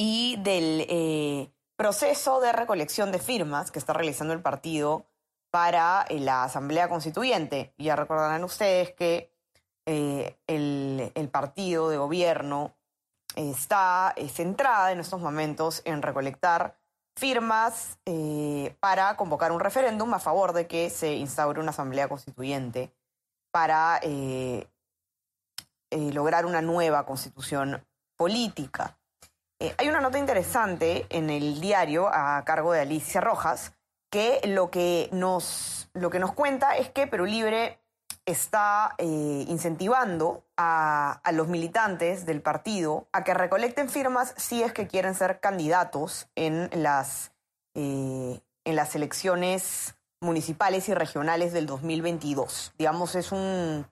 y del eh, proceso de recolección de firmas que está realizando el partido para eh, la Asamblea Constituyente. Ya recordarán ustedes que eh, el, el partido de gobierno está centrada en estos momentos en recolectar firmas para convocar un referéndum a favor de que se instaure una asamblea constituyente para lograr una nueva constitución política. Eh, hay una nota interesante en el diario a cargo de Alicia Rojas que lo que nos, lo que nos cuenta es que Perú Libre está eh, incentivando a, los militantes del partido a que recolecten firmas si es que quieren ser candidatos en las, eh, en las elecciones municipales y regionales del 2022. Digamos, es un,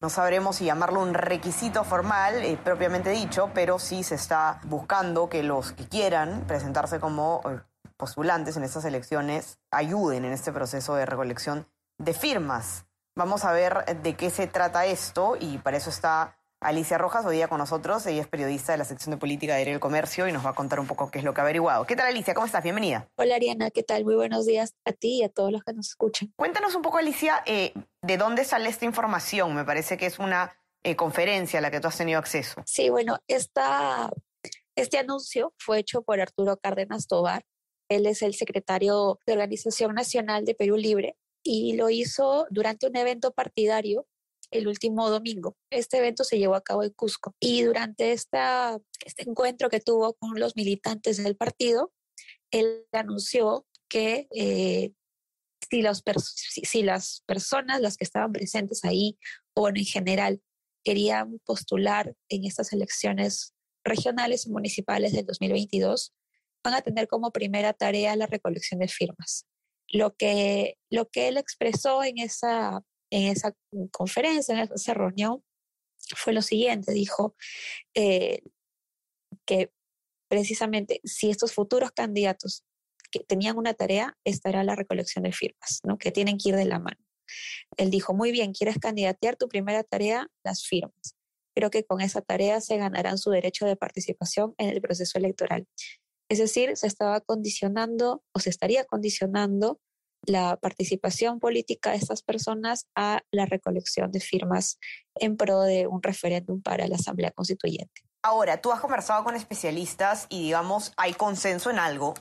no sabremos si llamarlo un requisito formal, eh, propiamente dicho, pero sí se está buscando que los que quieran presentarse como eh, postulantes en estas elecciones ayuden en este proceso de recolección de firmas. Vamos a ver de qué se trata esto y para eso está Alicia Rojas hoy día con nosotros. Ella es periodista de la sección de política de El Comercio y nos va a contar un poco qué es lo que ha averiguado. ¿Qué tal Alicia? ¿Cómo estás? Bienvenida. Hola Ariana, ¿qué tal? Muy buenos días a ti y a todos los que nos escuchan. Cuéntanos un poco Alicia, eh, de dónde sale esta información. Me parece que es una eh, conferencia a la que tú has tenido acceso. Sí, bueno, este anuncio fue hecho por Arturo Cárdenas Tobar. Él es el secretario de Organización Nacional de Perú Libre y lo hizo durante un evento partidario el último domingo. Este evento se llevó a cabo en Cusco y durante esta, este encuentro que tuvo con los militantes del partido, él anunció que eh, si, las personas, las que estaban presentes ahí, o en general, querían postular en estas elecciones regionales y municipales del 2022, van a tener como primera tarea la recolección de firmas. Lo que, lo que él expresó en esa, en esa conferencia, en esa reunión, fue lo siguiente, dijo eh, que precisamente si estos futuros candidatos que tenían una tarea, esta era la recolección de firmas, ¿no? que tienen que ir de la mano. Él dijo, muy bien, ¿quieres candidatear? Tu primera tarea, las firmas. Creo que con esa tarea se ganarán su derecho de participación en el proceso electoral. Es decir, se estaba condicionando o se estaría condicionando la participación política de estas personas a la recolección de firmas en pro de un referéndum para la Asamblea Constituyente. Ahora, tú has conversado con especialistas y digamos, hay consenso en algo,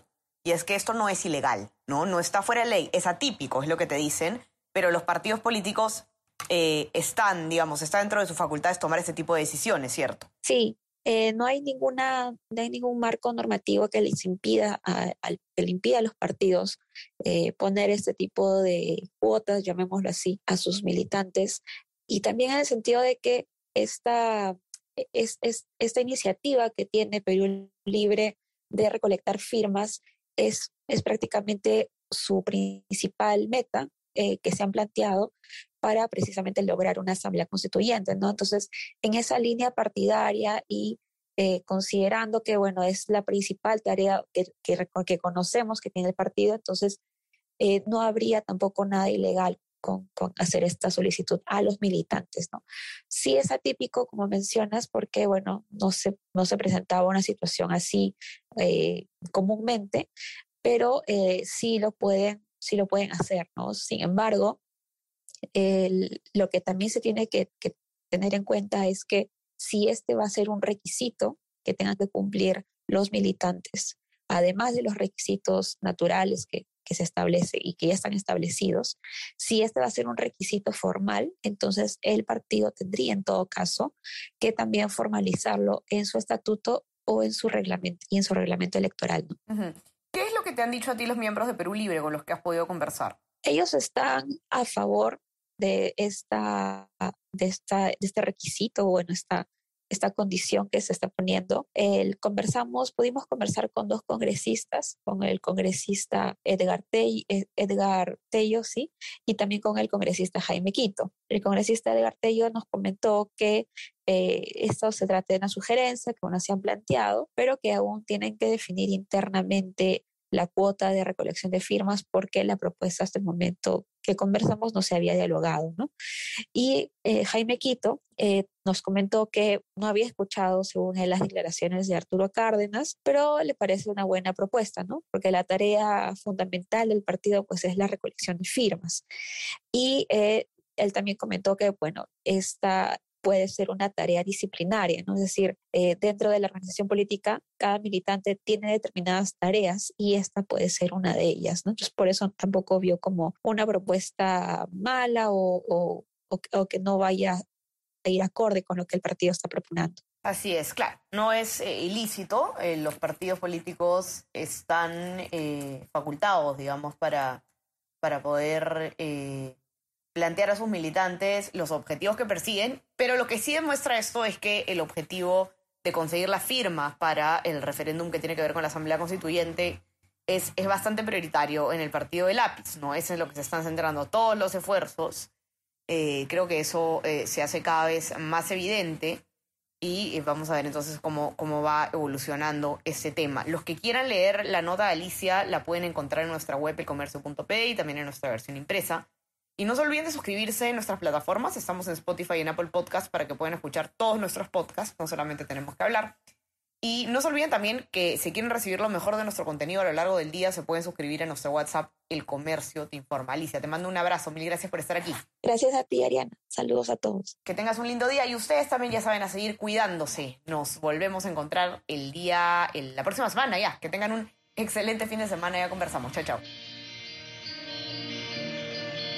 y es que esto no es ilegal, ¿no? No está fuera de ley, es atípico, es lo que te dicen, pero los partidos políticos eh, están, digamos, está dentro de sus facultades tomar este tipo de decisiones, ¿cierto? Sí, eh, no hay ninguna, no hay ningún marco normativo que les impida a, que le impida a los partidos eh, poner este tipo de cuotas, llamémoslo así, a sus militantes. Y también en el sentido de que esta, es, es- esta iniciativa que tiene Perú Libre de recolectar firmas es, es prácticamente su principal meta eh, que se han planteado para precisamente lograr una asamblea constituyente, ¿no? Entonces, en esa línea partidaria y eh, considerando que, bueno, es la principal tarea que, que, que conocemos que tiene el partido, entonces eh, no habría tampoco nada ilegal con, con hacer esta solicitud a los militantes, ¿no? Sí es atípico, como mencionas, porque, bueno, no se, no se presentaba una situación así eh, comúnmente, pero eh, sí lo pueden, sí lo pueden hacer, ¿no? Sin embargo, lo que también se tiene que, tener en cuenta es que si este va a ser un requisito que tengan que cumplir los militantes, además de los requisitos naturales que, que se establece y que ya están establecidos, si este va a ser un requisito formal, entonces el partido tendría en todo caso que también formalizarlo en su estatuto o en su reglamento y en su reglamento electoral. ¿Qué es lo que te han dicho a ti los miembros de Perú Libre con los que has podido conversar? Ellos están a favor de esta, de esta, de este requisito, bueno, esta, esta condición que se está poniendo. El, conversamos, pudimos conversar con dos congresistas, con el congresista Edgar, Tello, Edgar Tello sí, y también con el congresista Jaime Quito. El congresista Edgar Tello nos comentó que eh, esto se trata de una sugerencia que aún se han planteado, pero que aún tienen que definir internamente la cuota de recolección de firmas porque la propuesta hasta el momento que conversamos no se había dialogado. ¿no? Y eh, Jaime Quito eh, nos comentó que no había escuchado, según él, las declaraciones de Arturo Cárdenas, pero le parece una buena propuesta, ¿no? porque la tarea fundamental del partido pues, es la recolección de firmas. Y eh, él también comentó que, bueno, esta, puede ser una tarea disciplinaria, ¿no? Es decir, eh, dentro de la organización política, cada militante tiene determinadas tareas y esta puede ser una de ellas, ¿no? Entonces, por eso tampoco vio como una propuesta mala o, o, que no vaya a ir acorde con lo que el partido está proponiendo. Así es, claro, no es eh, ilícito, eh, los partidos políticos están facultados, digamos, para, para poder plantear a sus militantes los objetivos que persiguen, pero lo que sí demuestra esto es que el objetivo de conseguir las firmas para el referéndum que tiene que ver con la Asamblea Constituyente es, es bastante prioritario en el partido de lápiz, ¿no? Es en lo que se están centrando todos los esfuerzos. Eh, creo que eso eh, se hace cada vez más evidente y eh, vamos a ver entonces cómo, cómo va evolucionando este tema. Los que quieran leer la nota de Alicia la pueden encontrar en nuestra web elcomercio.p y también en nuestra versión impresa. Y no se olviden de suscribirse en nuestras plataformas. Estamos en Spotify y en Apple Podcast para que puedan escuchar todos nuestros podcasts. No solamente tenemos que hablar. Y no se olviden también que si quieren recibir lo mejor de nuestro contenido a lo largo del día, se pueden suscribir a nuestro WhatsApp El Comercio Te Informa. Alicia, te mando un abrazo. Mil gracias por estar aquí. Gracias a ti, Ariana. Saludos a todos. Que tengas un lindo día y ustedes también ya saben a seguir cuidándose. Nos volvemos a encontrar el día, la próxima semana ya. Que tengan un excelente fin de semana. Ya conversamos. Chao, chao.